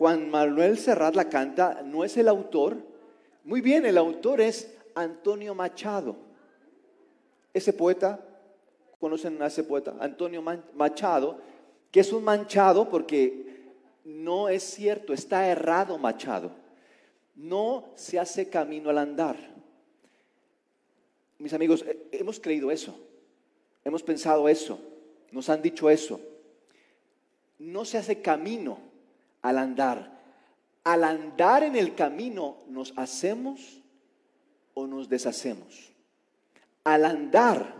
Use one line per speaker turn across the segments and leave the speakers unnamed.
Juan Manuel Serrat la canta, no es el autor. Muy bien, el autor es Antonio Machado. Ese poeta, ¿conocen a ese poeta? Antonio Machado, que es un manchado porque no es cierto, está errado Machado. No se hace camino al andar. Mis amigos, hemos creído eso, hemos pensado eso, nos han dicho eso. No se hace camino al andar. Al andar en el camino nos hacemos o nos deshacemos. Al andar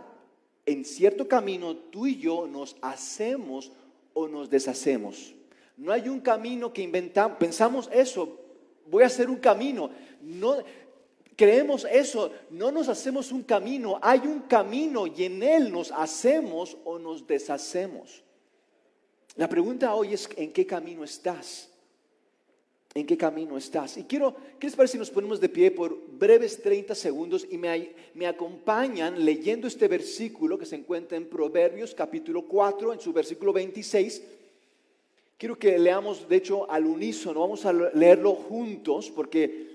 en cierto camino, tú y yo nos hacemos o nos deshacemos. No hay un camino que inventamos, pensamos eso, voy a hacer un camino. No creemos eso, no nos hacemos un camino, hay un camino y en él nos hacemos o nos deshacemos. La pregunta hoy es ¿en qué camino estás? ¿En qué camino estás? Y quiero, ¿qué les parece si nos ponemos de pie por breves 30 segundos y me, acompañan leyendo este versículo que se encuentra en Proverbios capítulo 4, en su versículo 26? Quiero que leamos, de hecho, al unísono, vamos a leerlo juntos porque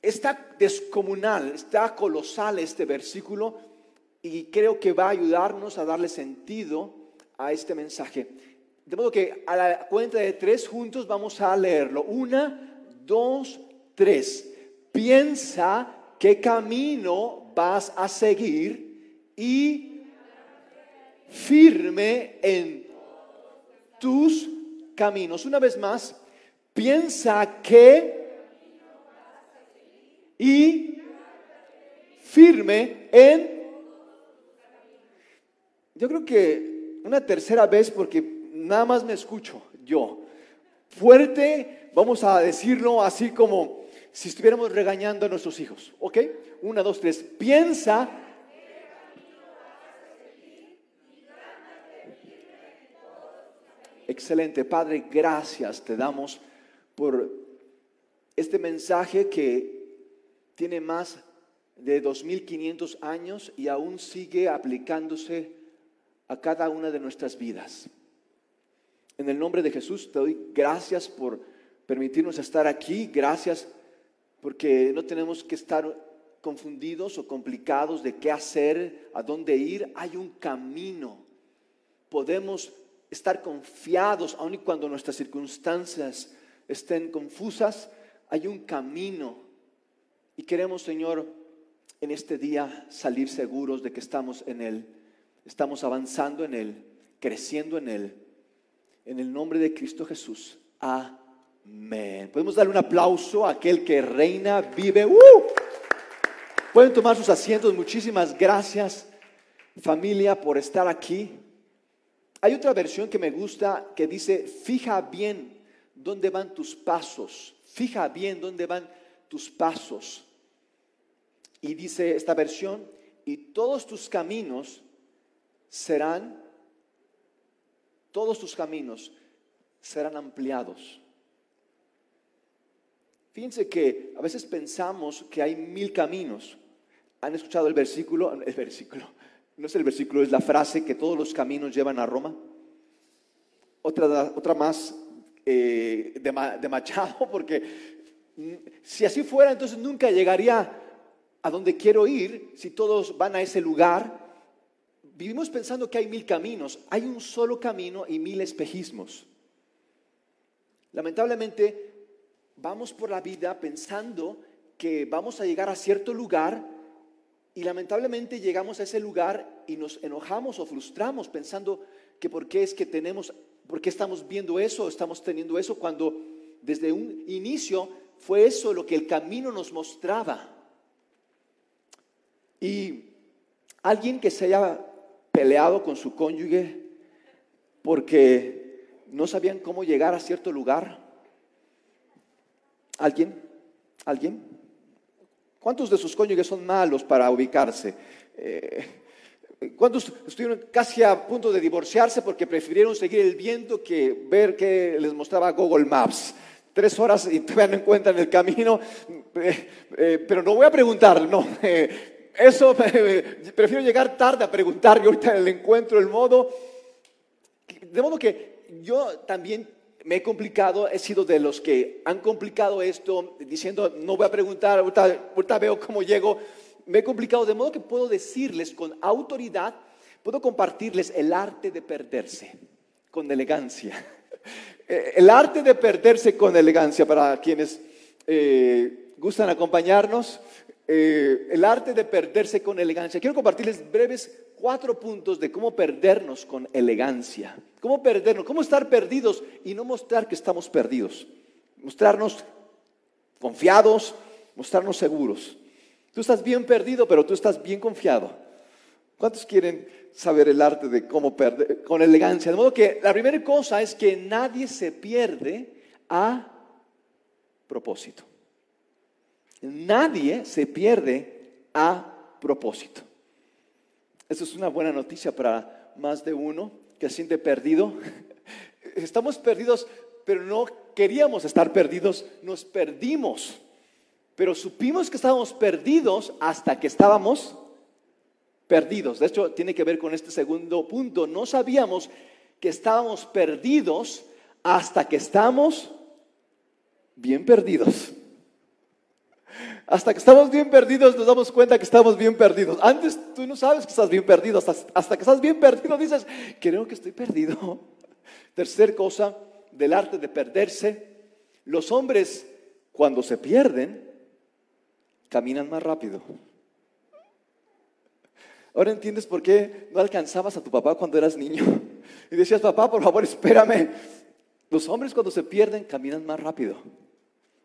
está descomunal, está colosal este versículo y creo que va a ayudarnos a darle sentido a este mensaje. De modo que a la cuenta de tres juntos vamos a leerlo. Una, dos, tres. Piensa qué camino vas a seguir y firme en tus caminos. Una vez más, piensa que y firme en... Yo creo que una tercera vez, porque nada más me escucho yo. Fuerte, vamos a decirlo así como si estuviéramos regañando a nuestros hijos. ¿Ok? Una, dos, tres. Piensa Excelente. Padre, gracias te damos por este mensaje que tiene más de 2.500 años y aún sigue aplicándose a cada una de nuestras vidas. En el nombre de Jesús te doy gracias por permitirnos estar aquí, gracias porque no tenemos que estar confundidos o complicados de qué hacer, a dónde ir. Hay un camino. Podemos estar confiados, aun y cuando nuestras circunstancias estén confusas, hay un camino. Y queremos, Señor, en este día salir seguros de que estamos en Él, estamos avanzando en Él, creciendo en Él. En el nombre de Cristo Jesús. Amén. Podemos darle un aplauso a aquel que reina, vive. ¡Uh! Pueden tomar sus asientos. Muchísimas gracias, familia, por estar aquí. Hay otra versión que me gusta que dice, fija bien dónde van tus pasos, fija bien dónde van tus pasos. Y dice esta versión, y todos tus caminos serán, todos tus caminos serán ampliados. Fíjense que a veces pensamos que hay mil caminos. ¿Han escuchado el versículo? El versículo. No es el versículo, es la frase que todos los caminos llevan a Roma. Otra, otra más eh, de, Machado, porque si así fuera, entonces nunca llegaría a donde quiero ir si todos van a ese lugar. Vivimos pensando que hay mil caminos. Hay un solo camino y mil espejismos. Lamentablemente, vamos por la vida pensando que vamos a llegar a cierto lugar y lamentablemente llegamos a ese lugar y nos enojamos o frustramos pensando que por qué es que tenemos, por qué estamos viendo eso, estamos teniendo eso, cuando desde un inicio fue eso lo que el camino nos mostraba. Y alguien que se haya peleado con su cónyuge porque no sabían cómo llegar a cierto lugar. ¿Alguien? ¿Alguien? ¿Cuántos de sus cónyuges son malos para ubicarse? Eh, ¿Cuántos estuvieron casi a punto de divorciarse porque prefirieron seguir el viento que ver qué les mostraba Google Maps? Tres horas y todavía no encuentran el camino. Eh, eh, pero no voy a preguntar, no. Eso prefiero llegar tarde a preguntar y ahorita el encuentro el modo. De modo que yo también me he complicado, he sido de los que han complicado esto diciendo, no voy a preguntar, ahorita, veo cómo llego. Me he complicado de modo que puedo decirles con autoridad, puedo compartirles el arte de perderse con elegancia. Eh, el arte de perderse con elegancia para quienes eh, gustan acompañarnos. Eh, el arte de perderse con elegancia. Quiero compartirles breves cuatro puntos de cómo perdernos con elegancia. Cómo perdernos, cómo estar perdidos y no mostrar que estamos perdidos. Mostrarnos confiados, mostrarnos seguros. Tú estás bien perdido, pero tú estás bien confiado. ¿Cuántos quieren saber el arte de cómo perder con elegancia? De modo que la primera cosa es que nadie se pierde a propósito. Nadie se pierde a propósito. Eso es una buena noticia para más de uno que se siente perdido. Estamos perdidos, pero no queríamos estar perdidos, nos perdimos. Pero supimos que estábamos perdidos hasta que estábamos perdidos. De hecho, tiene que ver con este segundo punto. No sabíamos que estábamos perdidos hasta que estamos bien perdidos. Hasta que estamos bien perdidos nos damos cuenta que estamos bien perdidos. Antes tú no sabes que estás bien perdido. Hasta, que estás bien perdido dices, creo que estoy perdido. Tercer cosa del arte de perderse. Los hombres cuando se pierden caminan más rápido. Ahora entiendes por qué no alcanzabas a tu papá cuando eras niño. Y decías, papá, por favor, espérame. Los hombres cuando se pierden caminan más rápido.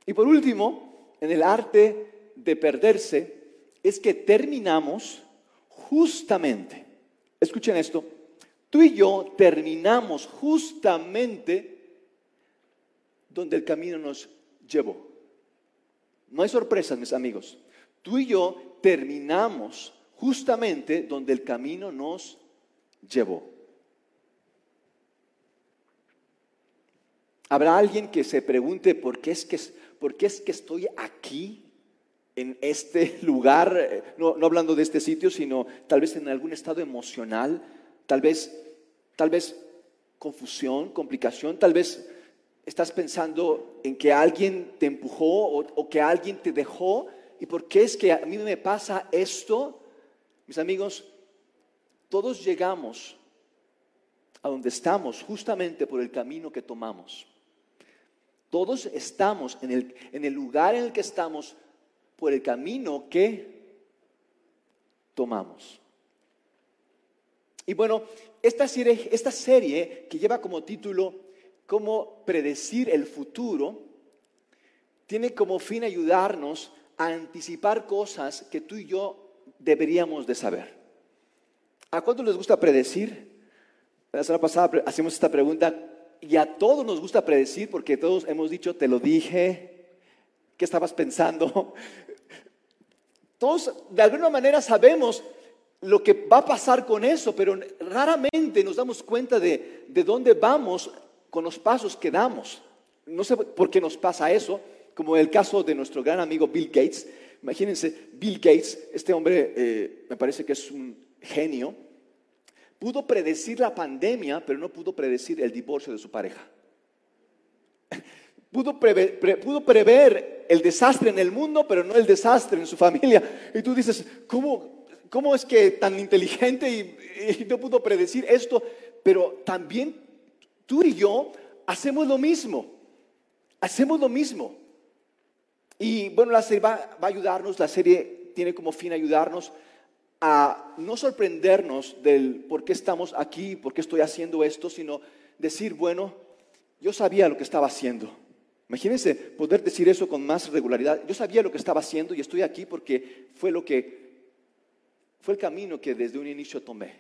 Y por último, en el arte de perderse, es que terminamos justamente, escuchen esto, tú y yo terminamos justamente donde el camino nos llevó. No hay sorpresas, mis amigos. Tú y yo terminamos justamente donde el camino nos llevó. Habrá alguien que se pregunte por qué es que, por qué es que estoy aquí en este lugar, eh, no, hablando de este sitio, sino tal vez en algún estado emocional, tal vez, tal vez confusión, complicación, tal vez estás pensando en que alguien te empujó o, o que alguien te dejó y por qué es que a mí me pasa esto. Mis amigos, todos llegamos a donde estamos justamente por el camino que tomamos. Todos estamos en el, lugar en el que estamos por el camino que tomamos. Y bueno, esta serie, que lleva como título Cómo predecir el futuro, tiene como fin ayudarnos a anticipar cosas que tú y yo deberíamos de saber. ¿A cuántos les gusta predecir? La semana pasada hacemos esta pregunta, y a todos nos gusta predecir porque todos hemos dicho, te lo dije, ¿qué estabas pensando? Todos de alguna manera sabemos lo que va a pasar con eso, pero raramente nos damos cuenta de, de dónde vamos con los pasos que damos. No sé por qué nos pasa eso, como el caso de nuestro gran amigo Bill Gates. Imagínense, Bill Gates, este hombre eh, me parece que es un genio, Pudo predecir la pandemia, pero no pudo predecir el divorcio de su pareja. Pudo, prever, el desastre en el mundo, pero no el desastre en su familia. Y tú dices, ¿cómo, cómo es que tan inteligente y, no pudo predecir esto? Pero también tú y yo hacemos lo mismo. Hacemos lo mismo. Y bueno, la serie va, va a ayudarnos, la serie tiene como fin ayudarnos a no sorprendernos del por qué estamos aquí, por qué estoy haciendo esto, sino decir, bueno, yo sabía lo que estaba haciendo. Imagínense poder decir eso con más regularidad. Yo sabía lo que estaba haciendo y estoy aquí porque fue lo que fue el camino que desde un inicio tomé.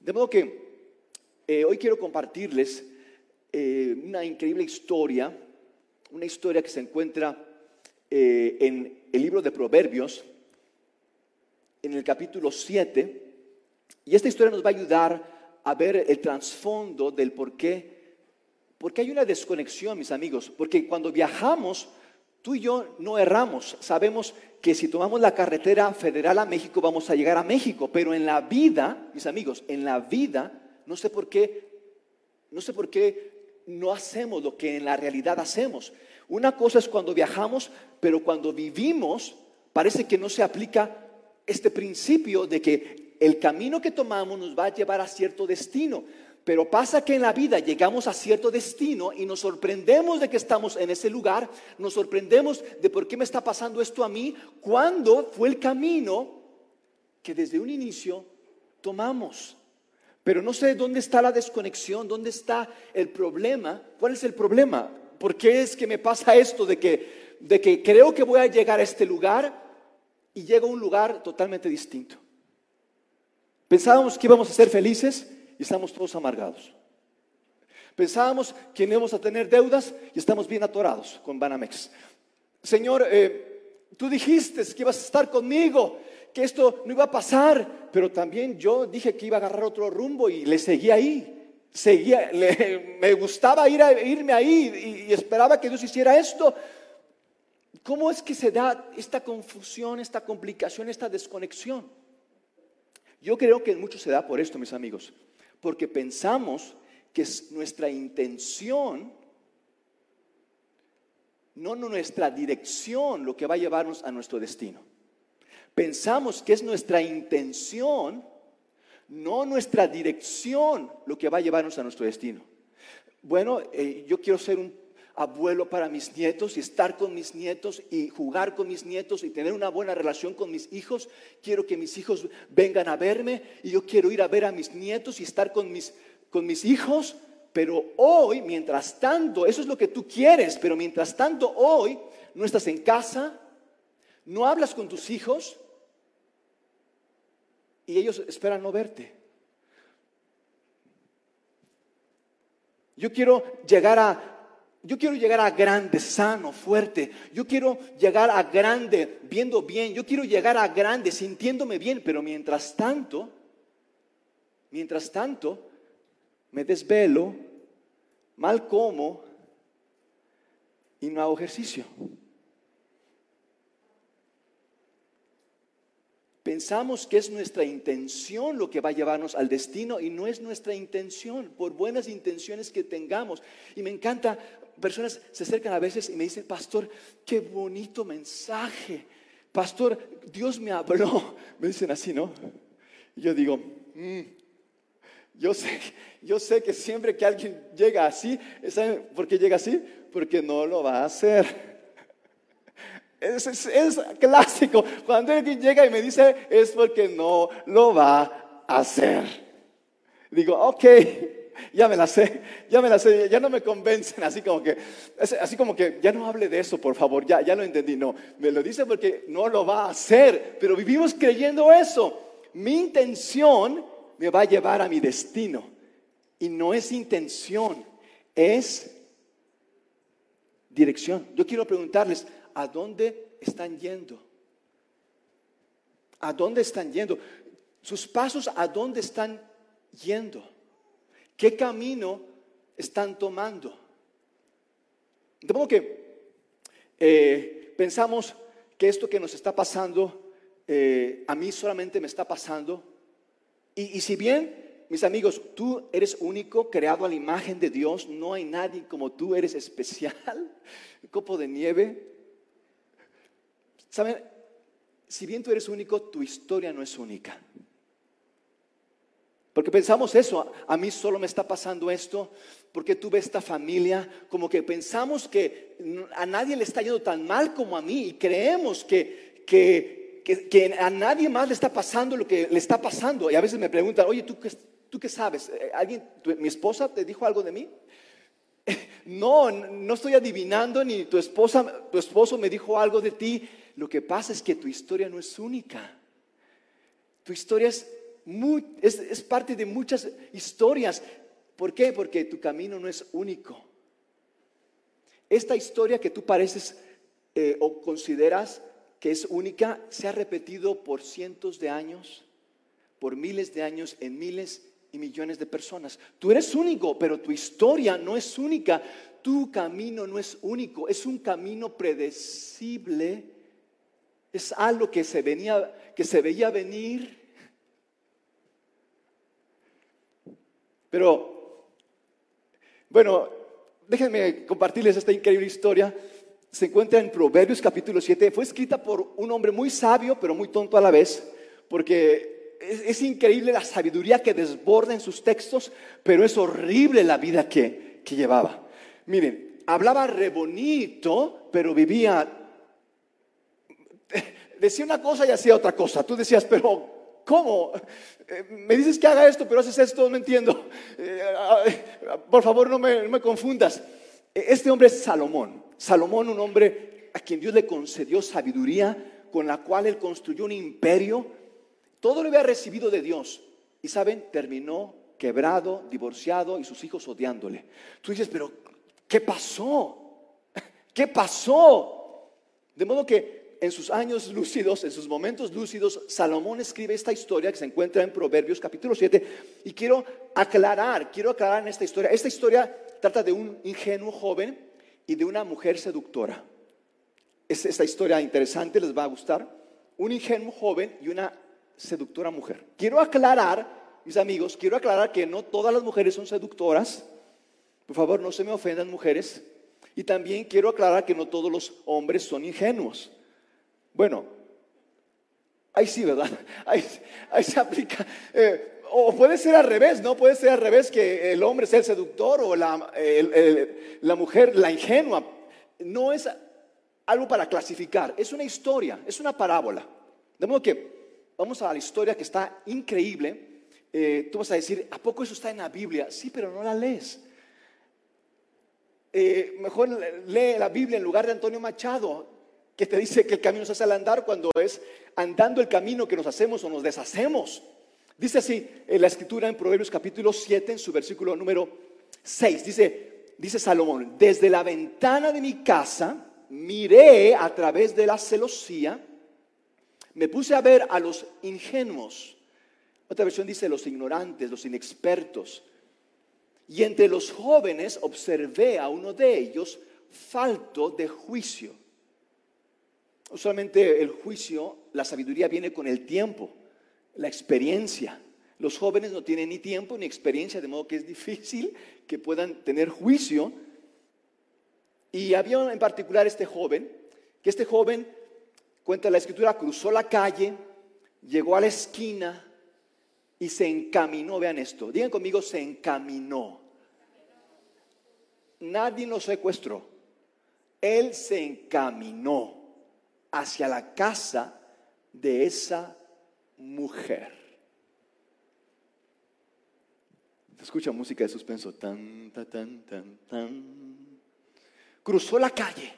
De modo que eh, hoy quiero compartirles eh, una increíble historia, una historia que se encuentra eh, en el libro de Proverbios, en el capítulo 7. Y esta historia nos va a ayudar a ver el trasfondo del por qué. Porque hay una desconexión, mis amigos. Porque cuando viajamos, tú y yo no erramos. Sabemos que si tomamos la carretera federal a México, vamos a llegar a México. Pero en la vida, mis amigos, en la vida, no sé por qué, no sé por qué no hacemos lo que en la realidad hacemos. Una cosa es cuando viajamos, pero cuando vivimos parece que no se aplica este principio de que el camino que tomamos nos va a llevar a cierto destino. Pero pasa que en la vida llegamos a cierto destino y nos sorprendemos de que estamos en ese lugar, nos sorprendemos de por qué me está pasando esto a mí, cuando fue el camino que desde un inicio tomamos. Pero no sé dónde está la desconexión, dónde está el problema. ¿Cuál es el problema? ¿Por qué es que me pasa esto de que, de que creo que voy a llegar a este lugar y llego a un lugar totalmente distinto? Pensábamos que íbamos a ser felices y estamos todos amargados. Pensábamos que no íbamos a tener deudas y estamos bien atorados con Banamex. Señor, eh, tú dijiste que ibas a estar conmigo, que esto no iba a pasar, pero también yo dije que iba a agarrar otro rumbo y le seguí ahí. Seguía, me gustaba ir a, irme ahí y esperaba que Dios hiciera esto. ¿Cómo es que se da esta confusión, esta complicación, esta desconexión? Yo creo que mucho se da por esto, mis amigos porque pensamos que es nuestra intención, no nuestra dirección, lo que va a llevarnos a nuestro destino. Pensamos que es nuestra intención, no nuestra dirección, lo que va a llevarnos a nuestro destino. Bueno, eh, yo quiero ser un abuelo para mis nietos y estar con mis nietos y jugar con mis nietos y tener una buena relación con mis hijos. Quiero que mis hijos vengan a verme y yo quiero ir a ver a mis nietos y estar con mis, con mis hijos. Pero hoy, mientras tanto, eso es lo que tú quieres, pero mientras tanto hoy no estás en casa, no hablas con tus hijos y ellos esperan no verte. Yo quiero llegar a yo quiero llegar a grande, sano, fuerte. Yo quiero llegar a grande viendo bien. Yo quiero llegar a grande sintiéndome bien. Pero mientras tanto, mientras tanto, me desvelo, mal como y no hago ejercicio. Pensamos que es nuestra intención lo que va a llevarnos al destino y no es nuestra intención, por buenas intenciones que tengamos. Y me encanta, personas se acercan a veces y me dicen, pastor, qué bonito mensaje. Pastor, Dios me habló. Me dicen así, ¿no? Y yo digo, mm, yo, sé, yo sé que siempre que alguien llega así, ¿saben por qué llega así? Porque no lo va a hacer. Es, clásico. Cuando alguien llega y me dice, es porque no lo va a hacer. Digo, ok, ya me la sé, ya me la sé, ya no me convencen, así como que, así como que, ya no hable de eso, por favor, ya, ya lo entendí. No, me lo dice porque no lo va a hacer, pero vivimos creyendo eso. Mi intención me va a llevar a mi destino. Y no es intención, es dirección. Yo quiero preguntarles, ¿a dónde están yendo? ¿A dónde están yendo? Sus pasos, ¿a dónde están yendo? ¿Qué camino están tomando? De modo que eh, pensamos que esto que nos está pasando, eh, a mí solamente me está pasando. Y, y si bien, mis amigos, tú eres único, creado a la imagen de Dios, no hay nadie como tú, eres especial, copo de nieve, ¿Saben? Si bien tú eres único, tu historia no es única. Porque pensamos eso, a mí solo me está pasando esto, porque tuve esta familia, como que pensamos que a nadie le está yendo tan mal como a mí y creemos que, que, que, a nadie más le está pasando lo que le está pasando. Y a veces me preguntan, oye, ¿tú qué, tú qué sabes? Eh, ¿Alguien, ¿Mi esposa te dijo algo de mí? No, no estoy adivinando, ni tu esposa, tu esposo me dijo algo de ti. Lo que pasa es que tu historia no es única. Tu historia es, es, parte de muchas historias. ¿Por qué? Porque tu camino no es único. Esta historia que tú pareces eh, o consideras que es única se ha repetido por cientos de años, por miles de años, en miles y millones de personas. Tú eres único, pero tu historia no es única. Tu camino no es único. Es un camino predecible es algo que se, venía, que se veía venir. Pero, bueno, déjenme compartirles esta increíble historia. Se encuentra en Proverbios capítulo 7. Fue escrita por un hombre muy sabio, pero muy tonto a la vez, porque es, increíble la sabiduría que desborda en sus textos, pero es horrible la vida que, que llevaba. Miren, hablaba re bonito, pero vivía, decía una cosa y hacía otra cosa. Tú decías, pero ¿cómo? Eh, me dices que haga esto, pero haces esto, no entiendo. Eh, por favor, no me, no me confundas. Este hombre es Salomón. Salomón, un hombre a quien Dios le concedió sabiduría, con la cual él construyó un imperio. Todo lo había recibido de Dios. Y saben, terminó quebrado, divorciado y sus hijos odiándole. Tú dices, pero ¿qué pasó? ¿Qué pasó? De modo que en sus años lúcidos, en sus momentos lúcidos, Salomón escribe esta historia que se encuentra en Proverbios capítulo 7 y quiero aclarar, quiero aclarar en esta historia. Esta historia trata de un ingenuo joven y de una mujer seductora. Es esta historia interesante, les va a gustar. Un ingenuo joven y una seductora mujer. Quiero aclarar, mis amigos, quiero aclarar que no todas las mujeres son seductoras. Por favor, no se me ofendan mujeres. Y también quiero aclarar que no todos los hombres son ingenuos. Bueno, ahí sí, ¿verdad? Ahí, se aplica. Eh, o puede ser al revés, ¿no? Puede ser al revés que el hombre sea el seductor o la, mujer la ingenua. No es algo para clasificar, es una historia, es una parábola. De modo que vamos a la historia que está increíble. Eh, tú vas a decir, ¿a poco eso está en la Biblia? Sí, pero no la lees. Eh, mejor lee la Biblia en lugar de Antonio Machado que te dice que el camino se hace al andar cuando es andando el camino que nos hacemos o nos deshacemos. Dice así en la escritura en Proverbios capítulo 7, en su versículo número 6, dice, dice Salomón, desde la ventana de mi casa miré a través de la celosía, me puse a ver a los ingenuos. Otra versión dice los ignorantes, los inexpertos. Y entre los jóvenes observé a uno de ellos falto de juicio Usualmente el juicio, la sabiduría viene con el tiempo, la experiencia. Los jóvenes no tienen ni tiempo ni experiencia, de modo que es difícil que puedan tener juicio. Y había en particular este joven, que este joven, cuenta la escritura, cruzó la calle, llegó a la esquina y se encaminó. Vean esto, digan conmigo, se encaminó. Nadie lo secuestró. Él se encaminó hacia la casa de esa mujer. Escucha música de suspenso. Tan, tan, tan, tan, tan. Cruzó la calle,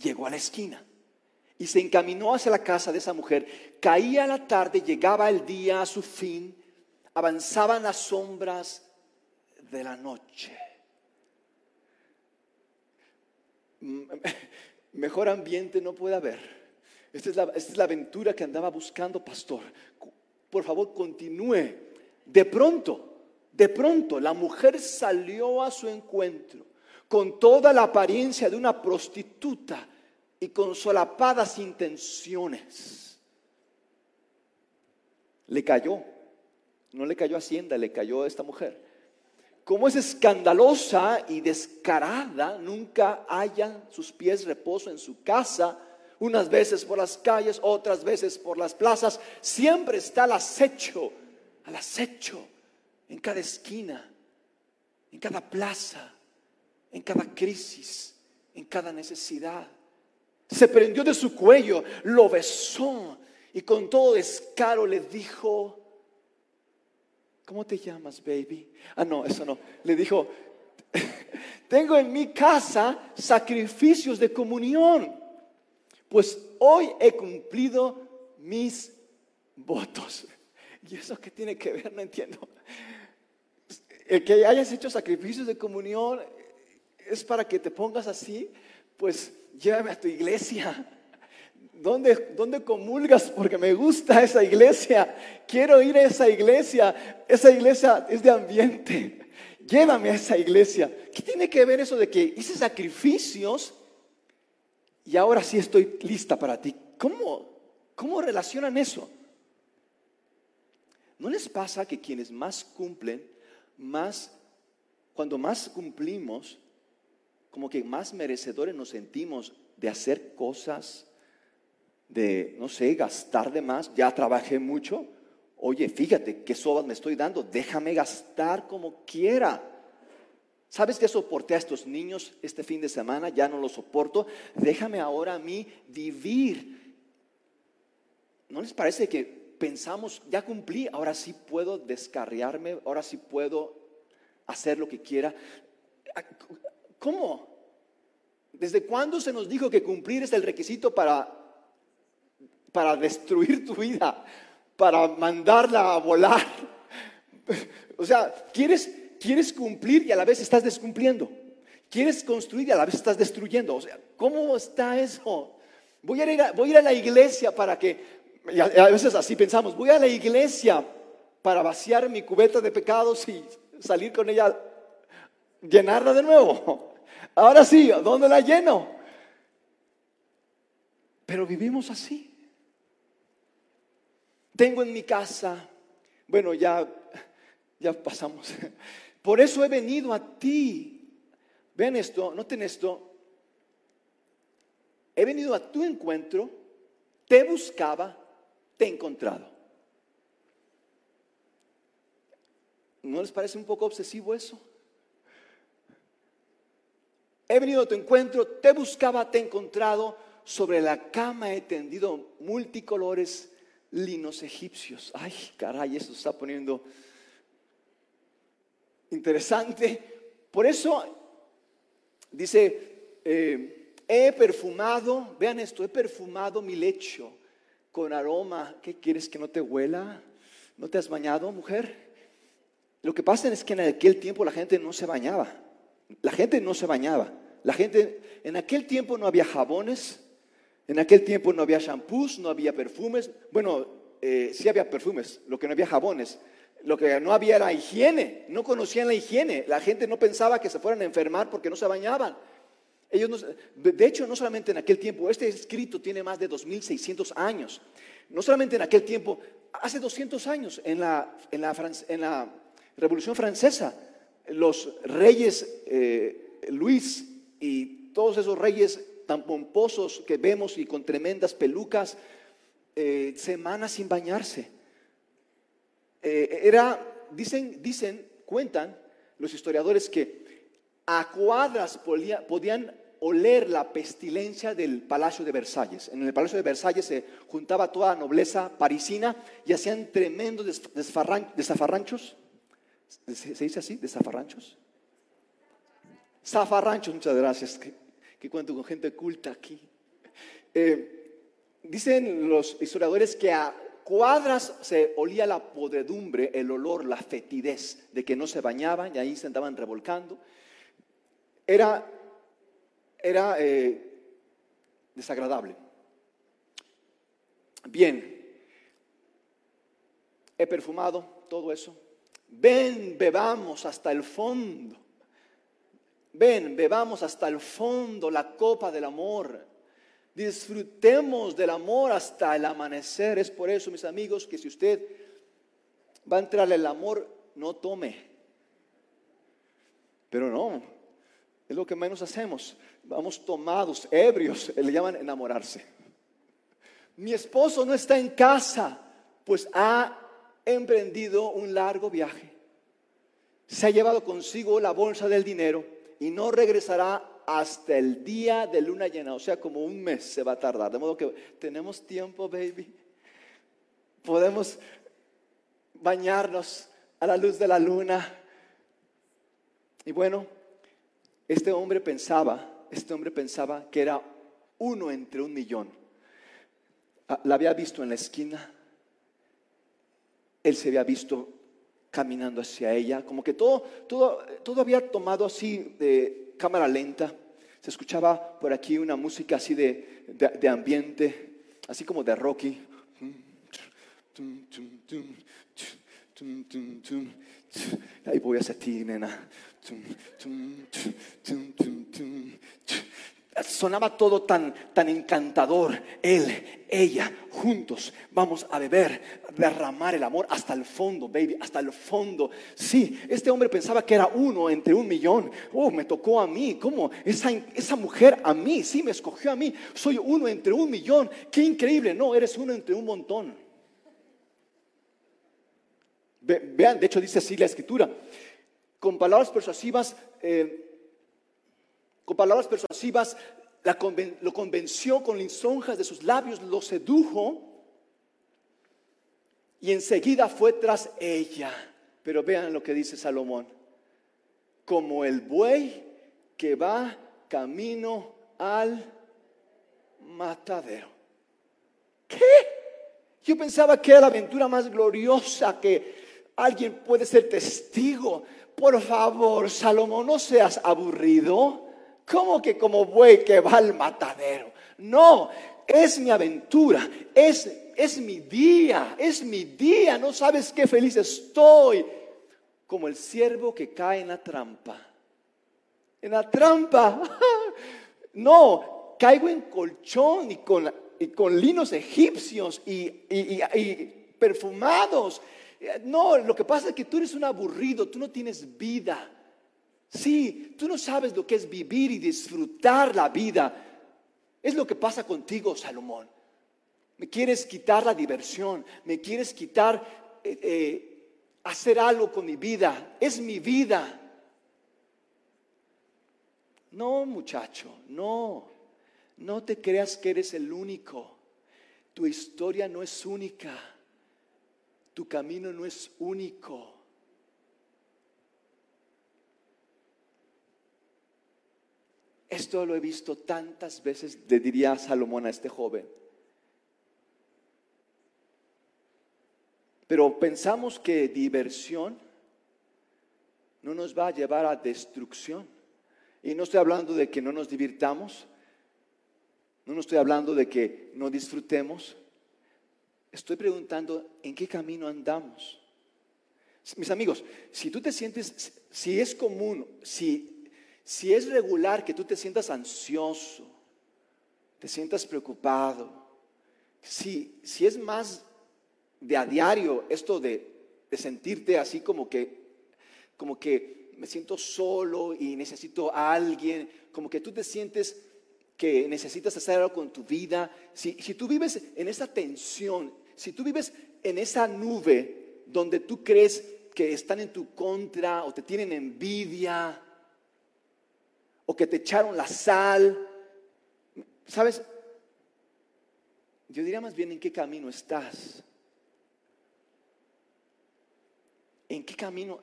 llegó a la esquina y se encaminó hacia la casa de esa mujer. Caía la tarde, llegaba el día a su fin, avanzaban las sombras de la noche. Mejor ambiente no puede haber esta es, la, aventura que andaba buscando, pastor. Por favor, continúe. De pronto, de pronto, la mujer salió a su encuentro con toda la apariencia de una prostituta y con solapadas intenciones. Le cayó, no le cayó Hacienda, le cayó a esta mujer. Como es escandalosa y descarada, nunca haya sus pies reposo en su casa, unas veces por las calles, otras veces por las plazas. Siempre está al acecho, al acecho, en cada esquina, en cada plaza, en cada crisis, en cada necesidad. Se prendió de su cuello, lo besó y con todo descaro le dijo, ¿cómo te llamas, baby? Ah, no, eso no. Le dijo, tengo en mi casa sacrificios de comunión pues hoy he cumplido mis votos. ¿Y eso qué tiene que ver? No entiendo. El que hayas hecho sacrificios de comunión es para que te pongas así, pues llévame a tu iglesia. ¿Dónde, ¿Dónde, comulgas? Porque me gusta esa iglesia. Quiero ir a esa iglesia. Esa iglesia es de ambiente. Llévame a esa iglesia. ¿Qué tiene que ver eso de que hice sacrificios y ahora sí estoy lista para ti. ¿Cómo, cómo relacionan eso? ¿No les pasa que quienes más cumplen, más, cuando más cumplimos, como que más merecedores nos sentimos de hacer cosas, de, no sé, gastar de más. Ya trabajé mucho. Oye, fíjate qué sobas me estoy dando. Déjame gastar como quiera. ¿Sabes que soporté a estos niños este fin de semana? Ya no los soporto. Déjame ahora a mí vivir. ¿No les parece que pensamos, ya cumplí, ahora sí puedo descarriarme, ahora sí puedo hacer lo que quiera? ¿Cómo? ¿Desde cuándo se nos dijo que cumplir es el requisito para, para destruir tu vida, para mandarla a volar? O sea, ¿quieres quieres cumplir y a la vez estás descumpliendo. Quieres construir y a la vez estás destruyendo. O sea, ¿cómo está eso? Voy a ir a, voy a, ir a la iglesia para que, a veces así pensamos, voy a la iglesia para vaciar mi cubeta de pecados y salir con ella, llenarla de nuevo. Ahora sí, ¿dónde la lleno? Pero vivimos así. Tengo en mi casa, bueno, ya, ya pasamos. Por eso he venido a ti. Ven esto, noten esto. He venido a tu encuentro, te buscaba, te he encontrado. ¿No les parece un poco obsesivo eso? He venido a tu encuentro, te buscaba, te he encontrado. Sobre la cama he tendido multicolores linos egipcios. Ay, caray, eso está poniendo interesante. Por eso dice, eh, he perfumado, vean esto, he perfumado mi lecho con aroma. ¿Qué quieres que no te huela? ¿No te has bañado, mujer? Lo que pasa es que en aquel tiempo la gente no se bañaba. La gente no se bañaba. La gente, en aquel tiempo no había jabones, en aquel tiempo no había shampoos, no había perfumes. Bueno, eh, sí había perfumes, lo que no había jabones. Lo que no había era higiene, no conocían la higiene. La gente no pensaba que se fueran a enfermar porque no se bañaban. Ellos de hecho, no solamente en aquel tiempo, este escrito tiene más de 2600 años. No solamente en aquel tiempo, hace 200 años, en la, en la, Revolución Francesa, los reyes eh, Luis y todos esos reyes tan pomposos que vemos y con tremendas pelucas, eh, semanas sin bañarse. Eh, era, dicen, dicen, cuentan los historiadores que a cuadras podían oler la pestilencia del Palacio de Versalles. En el Palacio de Versalles se juntaba toda la nobleza parisina y hacían tremendos desafarranchos. ¿Se dice así? ¿Desafarranchos? Zafarranchos, muchas gracias. Que, cuento con gente culta aquí. Eh, dicen los historiadores que a cuadras se olía la podredumbre, el olor, la fetidez de que no se bañaban y ahí se andaban revolcando. Era, era eh, desagradable. Bien, he perfumado todo eso. Ven, bebamos hasta el fondo. Ven, bebamos hasta el fondo la copa del amor. Disfrutemos del amor hasta el amanecer. Es por eso, mis amigos, que si usted va a entrar el amor, no tome. Pero no, es lo que menos hacemos. Vamos tomados, ebrios, le llaman enamorarse. Mi esposo no está en casa, pues ha emprendido un largo viaje. Se ha llevado consigo la bolsa del dinero y no regresará hasta el día de luna llena, o sea, como un mes se va a tardar. De modo que tenemos tiempo, baby. Podemos bañarnos a la luz de la luna. Y bueno, este hombre pensaba, este hombre pensaba que era uno entre un millón. Ah, la había visto en la esquina. Él se había visto caminando hacia ella, como que todo, todo, todo había tomado así de cámara lenta. Se escuchaba por aquí una música así de, de, ambiente, así como de Rocky. Ahí voy hacia ti, nena. Sonaba todo tan, tan encantador. Él, ella, juntos, vamos a beber, derramar el amor hasta el fondo, baby, hasta el fondo. Sí, este hombre pensaba que era uno entre un millón. Oh, me tocó a mí. ¿Cómo? Esa, esa mujer a mí, sí, me escogió a mí. Soy uno entre un millón. Qué increíble. No, eres uno entre un montón. Vean, de hecho dice así la escritura. Con palabras persuasivas. Eh, con palabras persuasivas lo convenció con lisonjas de sus labios, lo sedujo y enseguida fue tras ella. Pero vean lo que dice Salomón. Como el buey que va camino al matadero. ¿Qué? Yo pensaba que era la aventura más gloriosa que alguien puede ser testigo. Por favor, Salomón, no seas aburrido. ¿Cómo que como buey que va al matadero? No, es mi aventura, es, es mi día, es mi día. No sabes qué feliz estoy. Como el siervo que cae en la trampa. En la trampa. No, caigo en colchón y con, con linos egipcios y, y perfumados. No, lo que pasa es que tú eres un aburrido, tú no tienes vida. Sí, tú no sabes lo que es vivir y disfrutar la vida. Es lo que pasa contigo, Salomón. Me quieres quitar la diversión, me quieres quitar eh, eh, hacer algo con mi vida. Es mi vida. No, muchacho, no. No te creas que eres el único. Tu historia no es única. Tu camino no es único. Esto lo he visto tantas veces, le diría Salomón a este joven. Pero pensamos que diversión no nos va a llevar a destrucción. Y no estoy hablando de que no nos divirtamos, no estoy hablando de que no disfrutemos. Estoy preguntando en qué camino andamos. Mis amigos, si tú te sientes, si es común, si si es regular que tú te sientas ansioso, te sientas preocupado, si, si es más de a diario esto de, sentirte así como que, como que me siento solo y necesito a alguien, como que tú te sientes que necesitas hacer algo con tu vida, si, si tú vives en esa tensión, si tú vives en esa nube donde tú crees que están en tu contra o te tienen envidia, o que te echaron la sal. ¿Sabes? Yo diría más bien en qué camino estás. ¿En qué camino?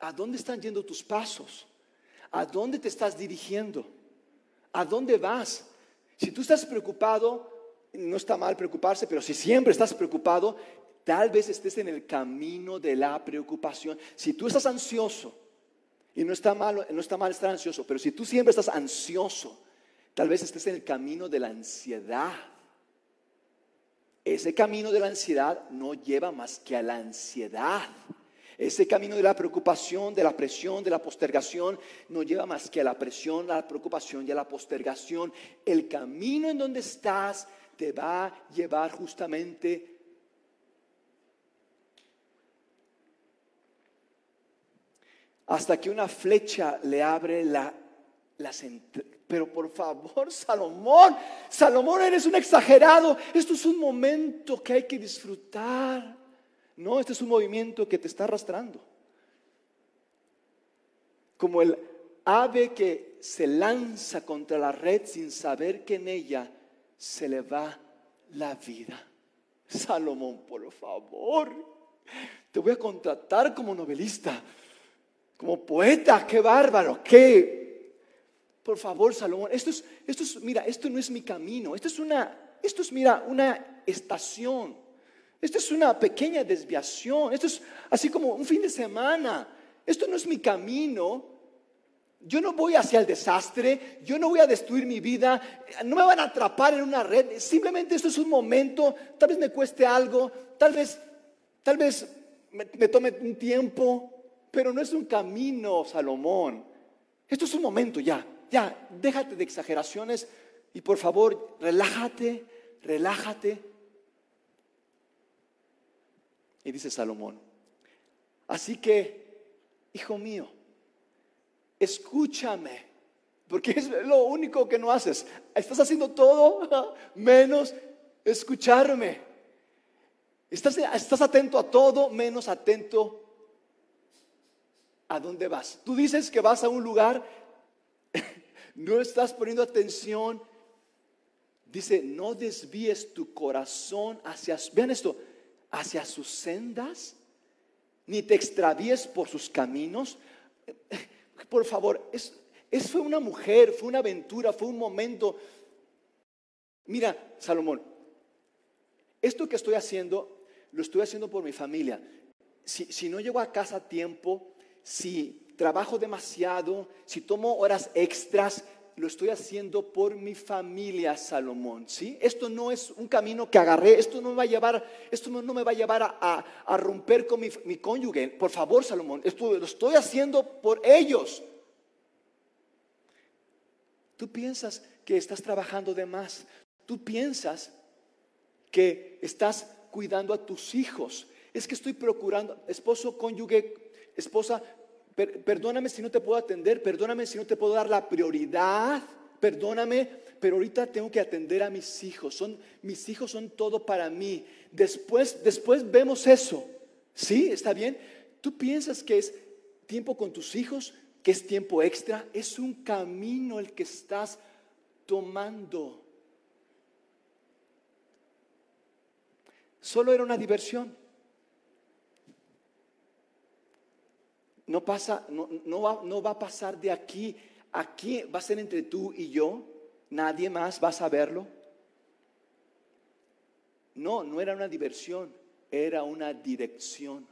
¿A dónde están yendo tus pasos? ¿A dónde te estás dirigiendo? ¿A dónde vas? Si tú estás preocupado, no está mal preocuparse, pero si siempre estás preocupado, tal vez estés en el camino de la preocupación. Si tú estás ansioso, y no está, mal, no está mal estar ansioso, pero si tú siempre estás ansioso, tal vez estés en el camino de la ansiedad. Ese camino de la ansiedad no lleva más que a la ansiedad. Ese camino de la preocupación, de la presión, de la postergación, no lleva más que a la presión, a la preocupación y a la postergación. El camino en donde estás te va a llevar justamente hasta que una flecha le abre la, las Pero por favor, Salomón, Salomón, eres un exagerado. Esto es un momento que hay que disfrutar. No, este es un movimiento que te está arrastrando. Como el ave que se lanza contra la red sin saber que en ella se le va la vida. Salomón, por favor, te voy a contratar como novelista como poeta, qué bárbaro, qué... Por favor, Salomón, esto es, esto es, mira, esto no es mi camino, esto es una, esto es, mira, una estación, esto es una pequeña desviación, esto es así como un fin de semana, esto no es mi camino, yo no voy hacia el desastre, yo no voy a destruir mi vida, no me van a atrapar en una red, simplemente esto es un momento, tal vez me cueste algo, tal vez, tal vez me, me tome un tiempo, pero no es un camino, Salomón. Esto es un momento ya. ya, déjate de exageraciones y por favor, relájate, relájate. Y dice Salomón, así que, hijo mío, escúchame, porque es lo único que no haces. Estás haciendo todo menos escucharme. Estás, estás atento a todo menos atento a dónde vas. Tú dices que vas a un lugar, no estás poniendo atención. Dice, no desvíes tu corazón hacia, vean esto, hacia sus sendas, ni te extravíes por sus caminos. Por favor, es, fue una mujer, fue una aventura, fue un momento. Mira, Salomón, esto que estoy haciendo, lo estoy haciendo por mi familia. Si, si no llego a casa a tiempo, si trabajo demasiado, si tomo horas extras, lo estoy haciendo por mi familia, Salomón. ¿sí? Esto no es un camino que agarré, esto no me va a llevar, esto no, me va a, llevar a, romper con mi, mi, cónyuge. Por favor, Salomón, esto lo estoy haciendo por ellos. Tú piensas que estás trabajando de más. Tú piensas que estás cuidando a tus hijos. Es que estoy procurando, esposo, cónyuge, esposa, perdóname si no te puedo atender, perdóname si no te puedo dar la prioridad, perdóname, pero ahorita tengo que atender a mis hijos. Son, mis hijos son todo para mí. Después, después vemos eso. ¿Sí? ¿Está bien? ¿Tú piensas que es tiempo con tus hijos, que es tiempo extra? Es un camino el que estás tomando. Solo era una diversión. No pasa, no, va, no va a pasar de aquí. Aquí va a ser entre tú y yo. Nadie más va a saberlo. No, no era una diversión, era una dirección.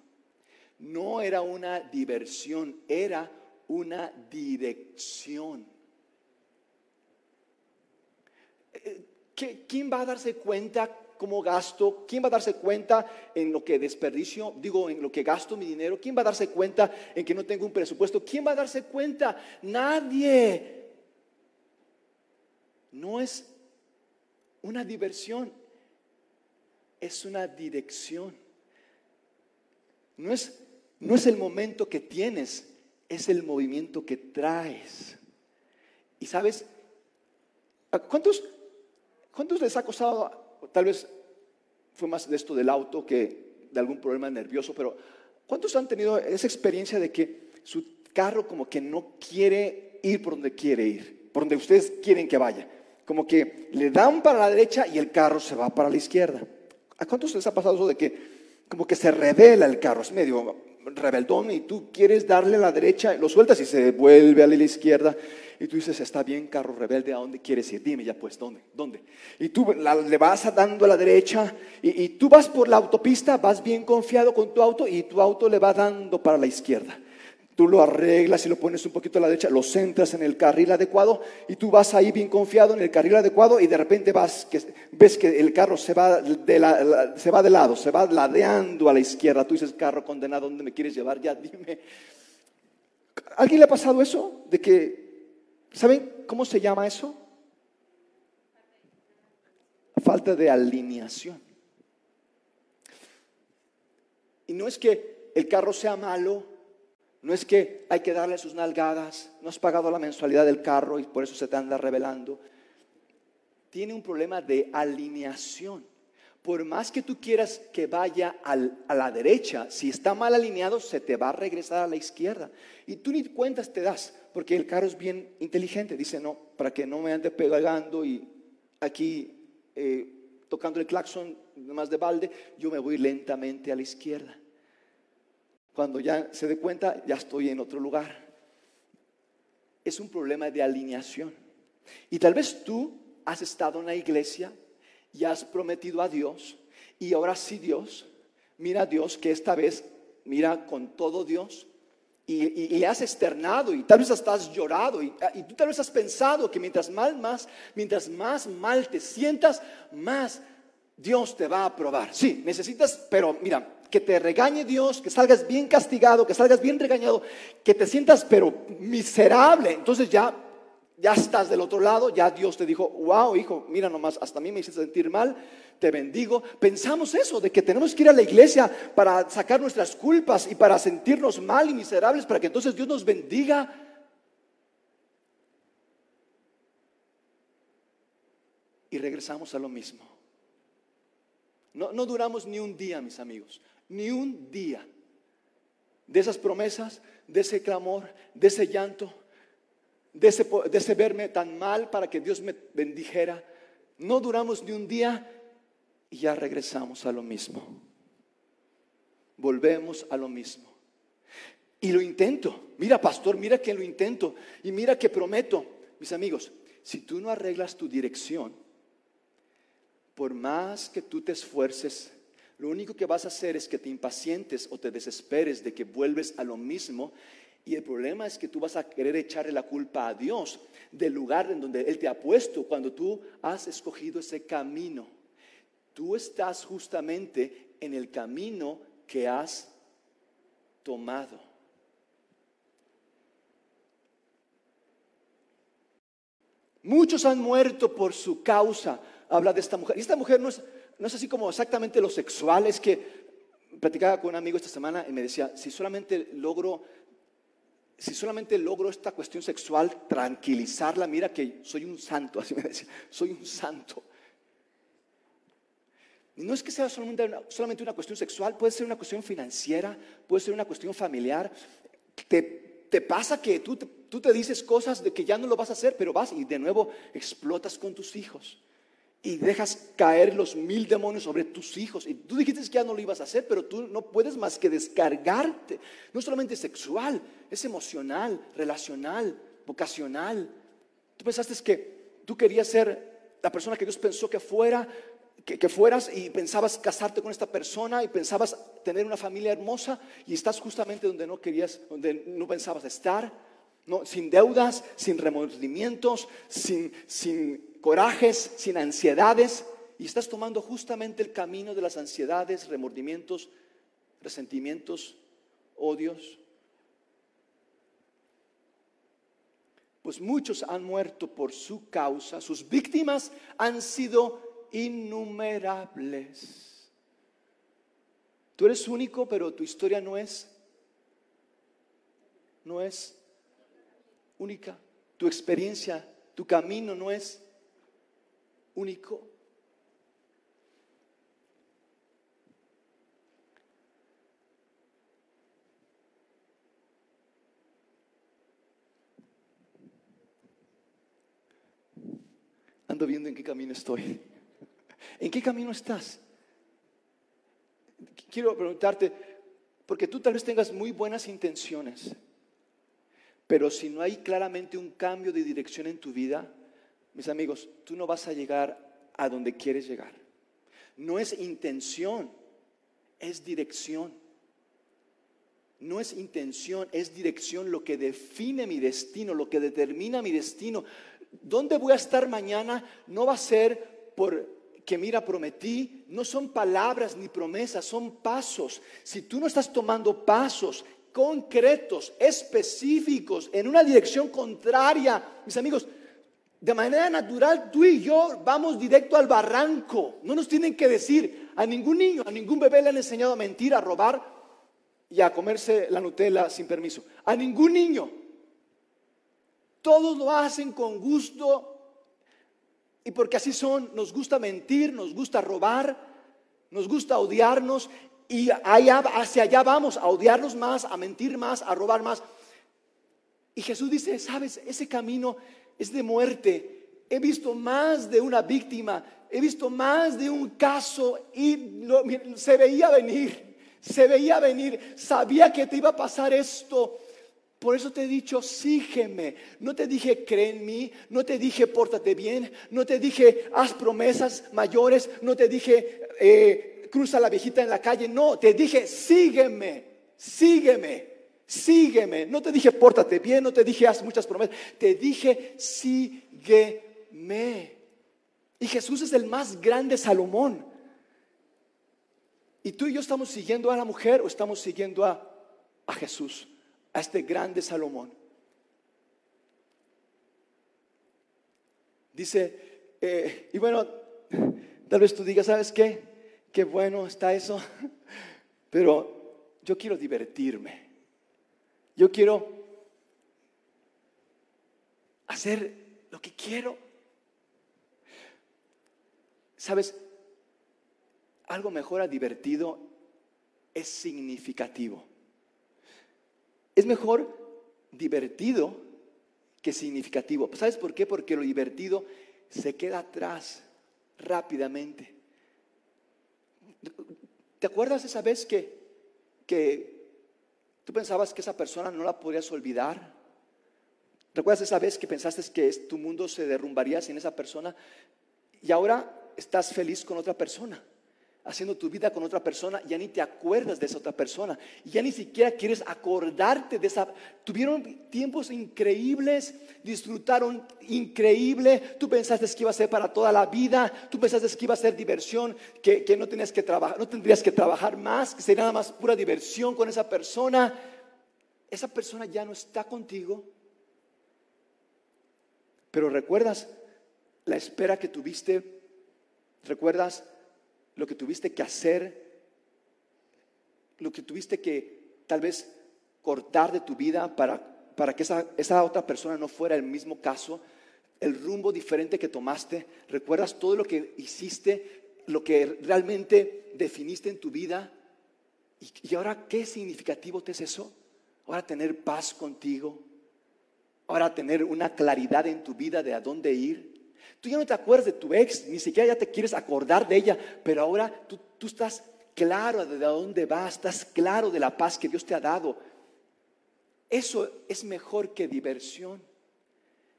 No era una diversión, era una dirección. Eh, ¿Quién va a darse cuenta cómo gasto, quién va a darse cuenta en lo que desperdicio, digo, en lo que gasto mi dinero, quién va a darse cuenta en que no tengo un presupuesto, quién va a darse cuenta, nadie. No es una diversión, es una dirección. No es, no es el momento que tienes, es el movimiento que traes. Y sabes, ¿cuántos, cuántos les ha costado tal vez fue más de esto del auto que de algún problema nervioso, pero ¿cuántos han tenido esa experiencia de que su carro como que no quiere ir por donde quiere ir, por donde ustedes quieren que vaya? Como que le dan para la derecha y el carro se va para la izquierda. ¿A cuántos les ha pasado eso de que como que se revela el carro, es medio rebeldón y tú quieres darle la derecha, lo sueltas y se vuelve a la izquierda y tú dices, está bien, carro rebelde, ¿a dónde quieres ir? Dime ya pues, ¿dónde? ¿Dónde? Y tú le vas dando a la derecha y, tú vas por la autopista, vas bien confiado con tu auto y tu auto le va dando para la izquierda. Tú lo arreglas y lo pones un poquito a la derecha, lo centras en el carril adecuado y tú vas ahí bien confiado en el carril adecuado y de repente vas, que, ves que el carro se va, de se va de lado, se va ladeando a la izquierda. Tú dices, carro condenado, ¿dónde me quieres llevar? Ya dime. ¿Alguien le ha pasado eso? De que ¿Saben cómo se llama eso? Falta de alineación. Y no es que el carro sea malo, no es que hay que darle sus nalgadas, no has pagado la mensualidad del carro y por eso se te anda revelando. Tiene un problema de alineación. Por más que tú quieras que vaya a la derecha, si está mal alineado, se te va a regresar a la izquierda. Y tú ni cuentas te das porque el carro es bien inteligente. Dice, no, para que no me ande pegando y aquí eh, tocando el claxon más de balde, yo me voy lentamente a la izquierda. Cuando ya se dé cuenta, ya estoy en otro lugar. Es un problema de alineación. Y tal vez tú has estado en la iglesia y has prometido a Dios y ahora sí Dios, mira a Dios que esta vez, mira con todo Dios, y, le has externado y tal vez hasta has llorado y, y, tú tal vez has pensado que mientras mal, más, mientras más mal te sientas, más Dios te va a aprobar. Sí, necesitas, pero mira, que te regañe Dios, que salgas bien castigado, que salgas bien regañado, que te sientas pero miserable. Entonces ya ya estás del otro lado, ya Dios te dijo, wow, hijo, mira nomás, hasta a mí me hiciste sentir mal, te bendigo. Pensamos eso, de que tenemos que ir a la iglesia para sacar nuestras culpas y para sentirnos mal y miserables, para que entonces Dios nos bendiga. Y regresamos a lo mismo. No, no duramos ni un día, mis amigos, ni un día de esas promesas, de ese clamor, de ese llanto, de ese, verme tan mal para que Dios me bendijera. No duramos ni un día y ya regresamos a lo mismo. Volvemos a lo mismo. Y lo intento. Mira, pastor, mira que lo intento. Y mira que prometo. Mis amigos, si tú no arreglas tu dirección, por más que tú te esfuerces, lo único que vas a hacer es que te impacientes o te desesperes de que vuelves a lo mismo. Y el problema es que tú vas a querer echarle la culpa a Dios del lugar en donde Él te ha puesto cuando tú has escogido ese camino. Tú estás justamente en el camino que has tomado. Muchos han muerto por su causa. Habla de esta mujer. Y esta mujer no es, no es así como exactamente lo sexual. Es que platicaba con un amigo esta semana y me decía, si solamente logro, si solamente logro esta cuestión sexual, tranquilizarla, mira que soy un santo. Así me decía, soy un santo. No es que sea solamente una, solamente una cuestión sexual, puede ser una cuestión financiera, puede ser una cuestión familiar. Te, te pasa que tú te, tú te dices cosas de que ya no lo vas a hacer, pero vas y de nuevo explotas con tus hijos y dejas caer los mil demonios sobre tus hijos. Y tú dijiste que ya no lo ibas a hacer, pero tú no puedes más que descargarte. No solamente sexual, es emocional, relacional, vocacional. Tú pensaste que tú querías ser la persona que Dios pensó que fuera, que, fueras y pensabas casarte con esta persona y pensabas tener una familia hermosa y estás justamente donde no querías, donde no pensabas estar, no, sin deudas, sin remordimientos, sin, sin corajes, sin ansiedades y estás tomando justamente el camino de las ansiedades, remordimientos, resentimientos, odios. Pues muchos han muerto por su causa, sus víctimas han sido innumerables. Tú eres único, pero tu historia no es no es única. Tu experiencia, tu camino no es único. Ando viendo en qué camino estoy. ¿En qué camino estás? Quiero preguntarte, porque tú tal vez tengas muy buenas intenciones, pero si no hay claramente un cambio de dirección en tu vida, mis amigos, tú no vas a llegar a donde quieres llegar. No es intención, es dirección. No es intención, es dirección lo que define mi destino, lo que determina mi destino. ¿Dónde voy a estar mañana? No va a ser por que mira, prometí, no son palabras ni promesas, son pasos. Si tú no estás tomando pasos concretos, específicos, en una dirección contraria, mis amigos, de manera natural tú y yo vamos directo al barranco. No nos tienen que decir a ningún niño, a ningún bebé le han enseñado a mentir, a robar y a comerse la Nutella sin permiso. A ningún niño. Todos lo hacen con gusto y porque así son, nos gusta mentir, nos gusta robar, nos gusta odiarnos y allá, hacia allá vamos, a odiarnos más, a mentir más, a robar más. Y Jesús dice, sabes, ese camino es de muerte. He visto más de una víctima, he visto más de un caso y se veía venir, se veía venir, sabía que te iba a pasar esto. Por eso te he dicho, sígueme. No te dije, cree en mí. No te dije, pórtate bien. No te dije, haz promesas mayores. No te dije, eh, cruza la viejita en la calle. No, te dije, sígueme. Sígueme. Sígueme. No te dije, pórtate bien. No te dije, haz muchas promesas. Te dije, sígueme. Y Jesús es el más grande Salomón. ¿Y tú y yo estamos siguiendo a la mujer o estamos siguiendo a, a Jesús? a este grande Salomón. Dice, eh, y bueno, tal vez tú digas, ¿sabes qué? Qué bueno está eso, pero yo quiero divertirme. Yo quiero hacer lo que quiero. ¿Sabes? Algo mejor a divertido es significativo. Es mejor divertido que significativo. ¿Sabes por qué? Porque lo divertido se queda atrás rápidamente. ¿Te acuerdas esa vez que, que tú pensabas que esa persona no la podrías olvidar? ¿Recuerdas esa vez que pensaste que tu mundo se derrumbaría sin esa persona? Y ahora estás feliz con otra persona haciendo tu vida con otra persona, ya ni te acuerdas de esa otra persona, ya ni siquiera quieres acordarte de esa. Tuvieron tiempos increíbles, disfrutaron increíble, tú pensaste que iba a ser para toda la vida, tú pensaste que iba a ser diversión, que, no tenías que trabajar, no tendrías que trabajar más, que sería nada más pura diversión con esa persona. Esa persona ya no está contigo. Pero recuerdas la espera que tuviste, recuerdas lo que tuviste que hacer, lo que tuviste que tal vez cortar de tu vida para, para que esa, esa otra persona no fuera el mismo caso, el rumbo diferente que tomaste, recuerdas todo lo que hiciste, lo que realmente definiste en tu vida. ¿Y, ahora qué significativo te es eso? Ahora tener paz contigo, ahora tener una claridad en tu vida de a dónde ir. Tú ya no te acuerdas de tu ex, ni siquiera ya te quieres acordar de ella, pero ahora tú, tú estás claro de dónde vas, estás claro de la paz que Dios te ha dado. Eso es mejor que diversión.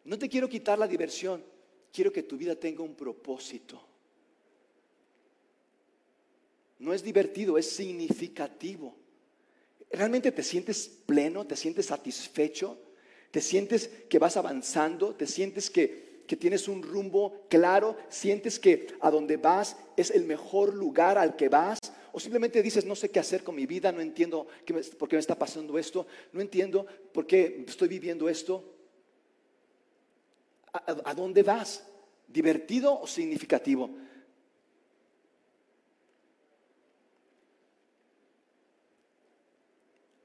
No te quiero quitar la diversión, quiero que tu vida tenga un propósito. No es divertido, es significativo. ¿Realmente te sientes pleno? ¿Te sientes satisfecho? ¿Te sientes que vas avanzando? ¿Te sientes que que tienes un rumbo claro, sientes que a donde vas es el mejor lugar al que vas, o simplemente dices, no sé qué hacer con mi vida, no entiendo por qué me está pasando esto, no entiendo por qué estoy viviendo esto. ¿A, dónde vas? ¿Divertido o significativo?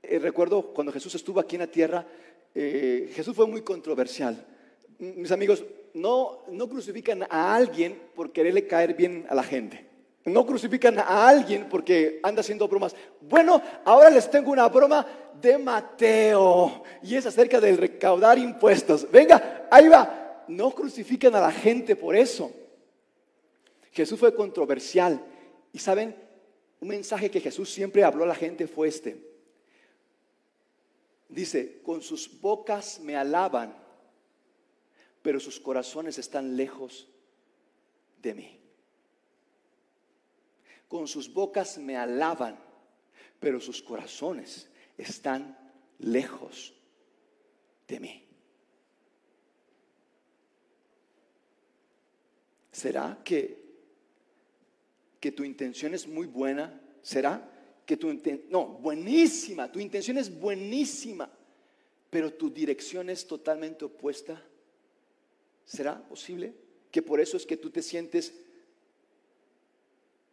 Eh, recuerdo cuando Jesús estuvo aquí en la tierra, eh, Jesús fue muy controversial. Mis amigos, no, crucifican a alguien por quererle caer bien a la gente. No crucifican a alguien porque anda haciendo bromas. Bueno, ahora les tengo una broma de Mateo y es acerca del recaudar impuestos. Venga, ahí va. No crucifican a la gente por eso. Jesús fue controversial. Y saben, un mensaje que Jesús siempre habló a la gente fue este. Dice, con sus bocas me alaban pero sus corazones están lejos de mí. Con sus bocas me alaban, pero sus corazones están lejos de mí. ¿Será que, que tu intención es muy buena? ¿Será que tu intención, no, buenísima, tu intención es buenísima, pero tu dirección es totalmente opuesta? ¿Será posible que por eso es que tú te sientes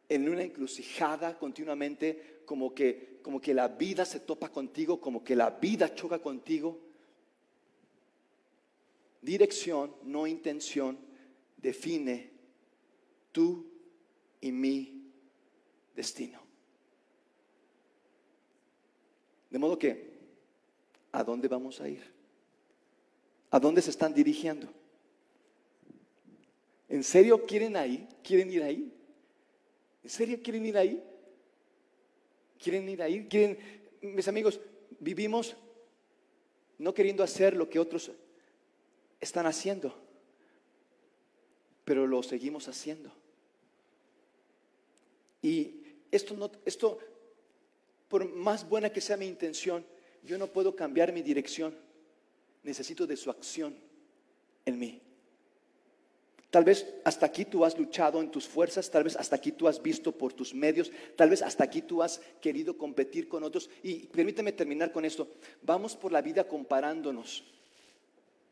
en una encrucijada continuamente, como que, como que la vida se topa contigo, como que la vida choca contigo? Dirección, no intención, define tú y mi destino. De modo que, ¿a dónde vamos a ir? ¿A dónde se están dirigiendo? ¿En serio quieren ahí? ¿Quieren ir ahí? ¿En serio quieren ir ahí? ¿Quieren ir ahí? ¿Quieren? Mis amigos, vivimos no queriendo hacer lo que otros están haciendo, pero lo seguimos haciendo. Y esto no, esto, por más buena que sea mi intención, yo no puedo cambiar mi dirección. Necesito de su acción en mí. Tal vez hasta aquí tú has luchado en tus fuerzas, tal vez hasta aquí tú has visto por tus medios, tal vez hasta aquí tú has querido competir con otros. Y permíteme terminar con esto. Vamos por la vida comparándonos.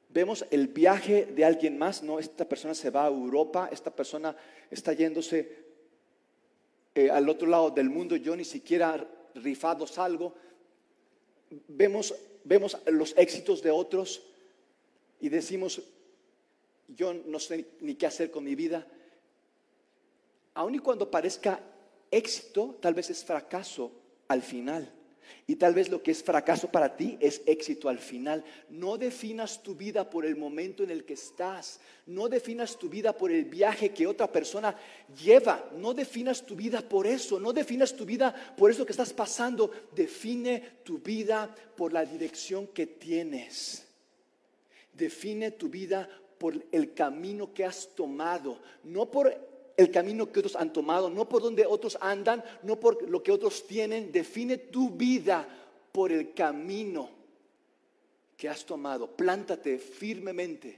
Vemos el viaje de alguien más, no, esta persona se va a Europa, esta persona está yéndose eh, al otro lado del mundo, yo ni siquiera rifado salgo. Vemos, vemos los éxitos de otros y decimos, yo no sé ni qué hacer con mi vida. Aun y cuando parezca éxito, tal vez es fracaso al final. Y tal vez lo que es fracaso para ti es éxito al final. No definas tu vida por el momento en el que estás. No definas tu vida por el viaje que otra persona lleva. No definas tu vida por eso. No definas tu vida por eso que estás pasando. Define tu vida por la dirección que tienes. Define tu vida por el camino que has tomado. No por el camino que otros han tomado, no por donde otros andan, no por lo que otros tienen. Define tu vida por el camino que has tomado. Plántate firmemente.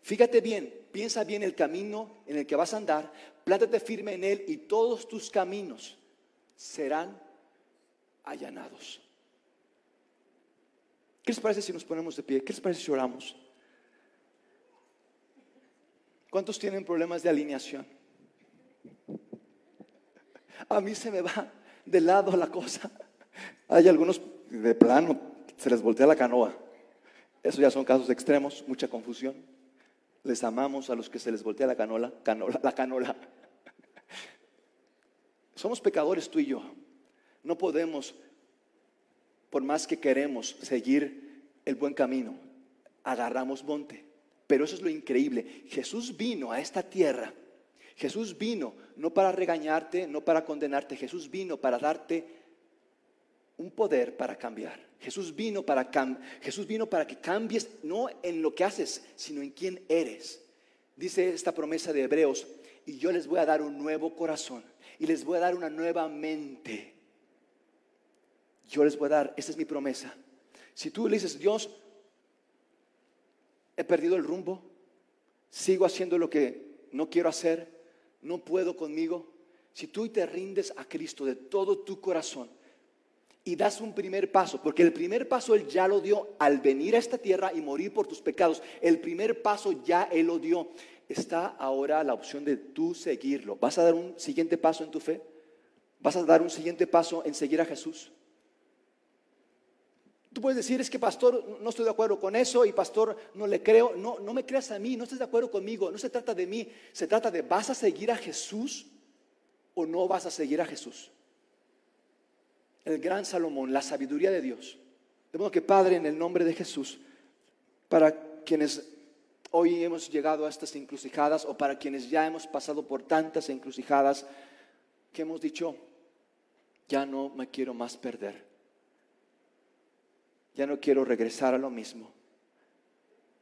Fíjate bien, piensa bien el camino en el que vas a andar, plántate firme en él y todos tus caminos serán allanados. ¿Qué les parece si nos ponemos de pie? ¿Qué les parece si oramos? ¿Cuántos tienen problemas de alineación? A mí se me va de lado la cosa. Hay algunos de plano, se les voltea la canoa. Eso ya son casos extremos, mucha confusión. Les amamos a los que se les voltea la canola, la canola. Somos pecadores tú y yo. No podemos, por más que queremos seguir el buen camino, agarramos monte. Pero eso es lo increíble. Jesús vino a esta tierra Jesús vino no para regañarte, no para condenarte, Jesús vino para darte un poder para cambiar. Jesús vino para Jesús vino para que cambies no en lo que haces, sino en quién eres. Dice esta promesa de Hebreos, y yo les voy a dar un nuevo corazón y les voy a dar una nueva mente. Yo les voy a dar, esa es mi promesa. Si tú le dices, Dios, he perdido el rumbo, sigo haciendo lo que no quiero hacer, no puedo conmigo. Si tú te rindes a Cristo de todo tu corazón y das un primer paso, porque el primer paso Él ya lo dio al venir a esta tierra y morir por tus pecados, el primer paso ya Él lo dio. Está ahora la opción de tú seguirlo. ¿Vas a dar un siguiente paso en tu fe? ¿Vas a dar un siguiente paso en seguir a Jesús? Tú puedes decir, es que pastor, no estoy de acuerdo con eso y pastor, no le creo. No, no me creas a mí, no estés de acuerdo conmigo. No se trata de mí, se trata de, ¿vas a seguir a Jesús o no vas a seguir a Jesús? El gran Salomón, la sabiduría de Dios. De modo que Padre, en el nombre de Jesús, para quienes hoy hemos llegado a estas encrucijadas o para quienes ya hemos pasado por tantas encrucijadas, que hemos dicho, ya no me quiero más perder ya no quiero regresar a lo mismo.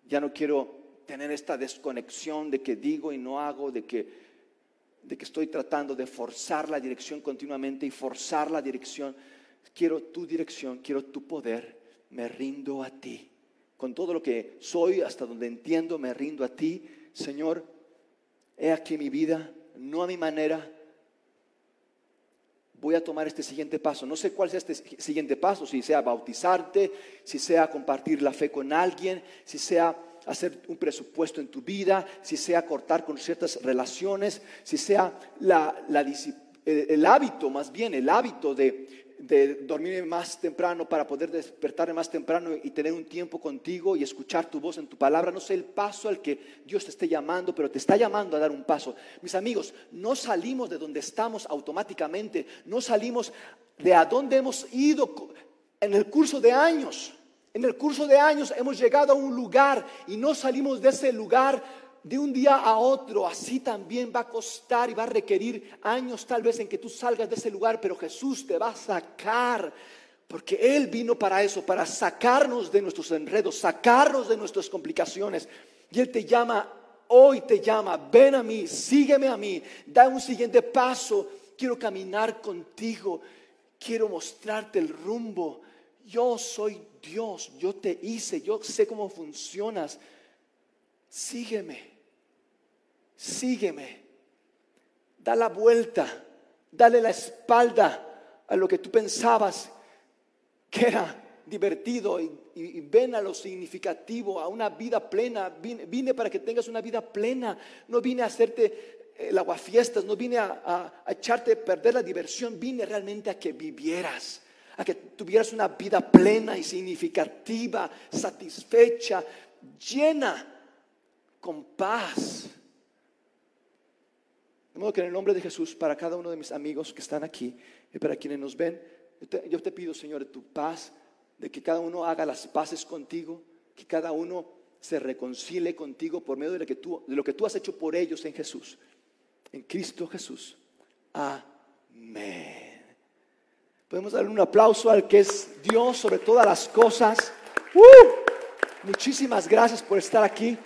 Ya no quiero tener esta desconexión de que digo y no hago, de que, de que estoy tratando de forzar la dirección continuamente y forzar la dirección. Quiero tu dirección, quiero tu poder. Me rindo a ti. Con todo lo que soy, hasta donde entiendo, me rindo a ti. Señor, he aquí mi vida, no a mi manera, voy a tomar este siguiente paso. No sé cuál sea este siguiente paso, si sea bautizarte, si sea compartir la fe con alguien, si sea hacer un presupuesto en tu vida, si sea cortar con ciertas relaciones, si sea la, el hábito, más bien el hábito de, de dormir más temprano para poder despertar más temprano y tener un tiempo contigo y escuchar tu voz en tu palabra. No sé el paso al que Dios te esté llamando, pero te está llamando a dar un paso. Mis amigos, no salimos de donde estamos automáticamente, no salimos de a dónde hemos ido en el curso de años. En el curso de años hemos llegado a un lugar y no salimos de ese lugar de un día a otro, así también va a costar y va a requerir años tal vez en que tú salgas de ese lugar, pero Jesús te va a sacar, porque Él vino para eso, para sacarnos de nuestros enredos, sacarnos de nuestras complicaciones. Y Él te llama, hoy te llama, ven a mí, sígueme a mí, da un siguiente paso, quiero caminar contigo, quiero mostrarte el rumbo. Yo soy Dios, yo te hice, yo sé cómo funcionas. Sígueme sígueme, da la vuelta, dale la espalda a lo que tú pensabas que era divertido y, ven a lo significativo, a una vida plena. Vine, para que tengas una vida plena. No vine a hacerte eh, el aguafiestas, no vine a, a echarte a perder la diversión. Vine realmente a que vivieras, a que tuvieras una vida plena y significativa, satisfecha, llena, con paz. De modo que en el nombre de Jesús, para cada uno de mis amigos que están aquí y para quienes nos ven, yo te, pido, Señor, de tu paz, de que cada uno haga las paces contigo, que cada uno se reconcilie contigo por medio de lo que tú, de lo que tú has hecho por ellos en Jesús. En Cristo Jesús. Amén. Podemos darle un aplauso al que es Dios sobre todas las cosas. ¡Uh! Muchísimas gracias por estar aquí.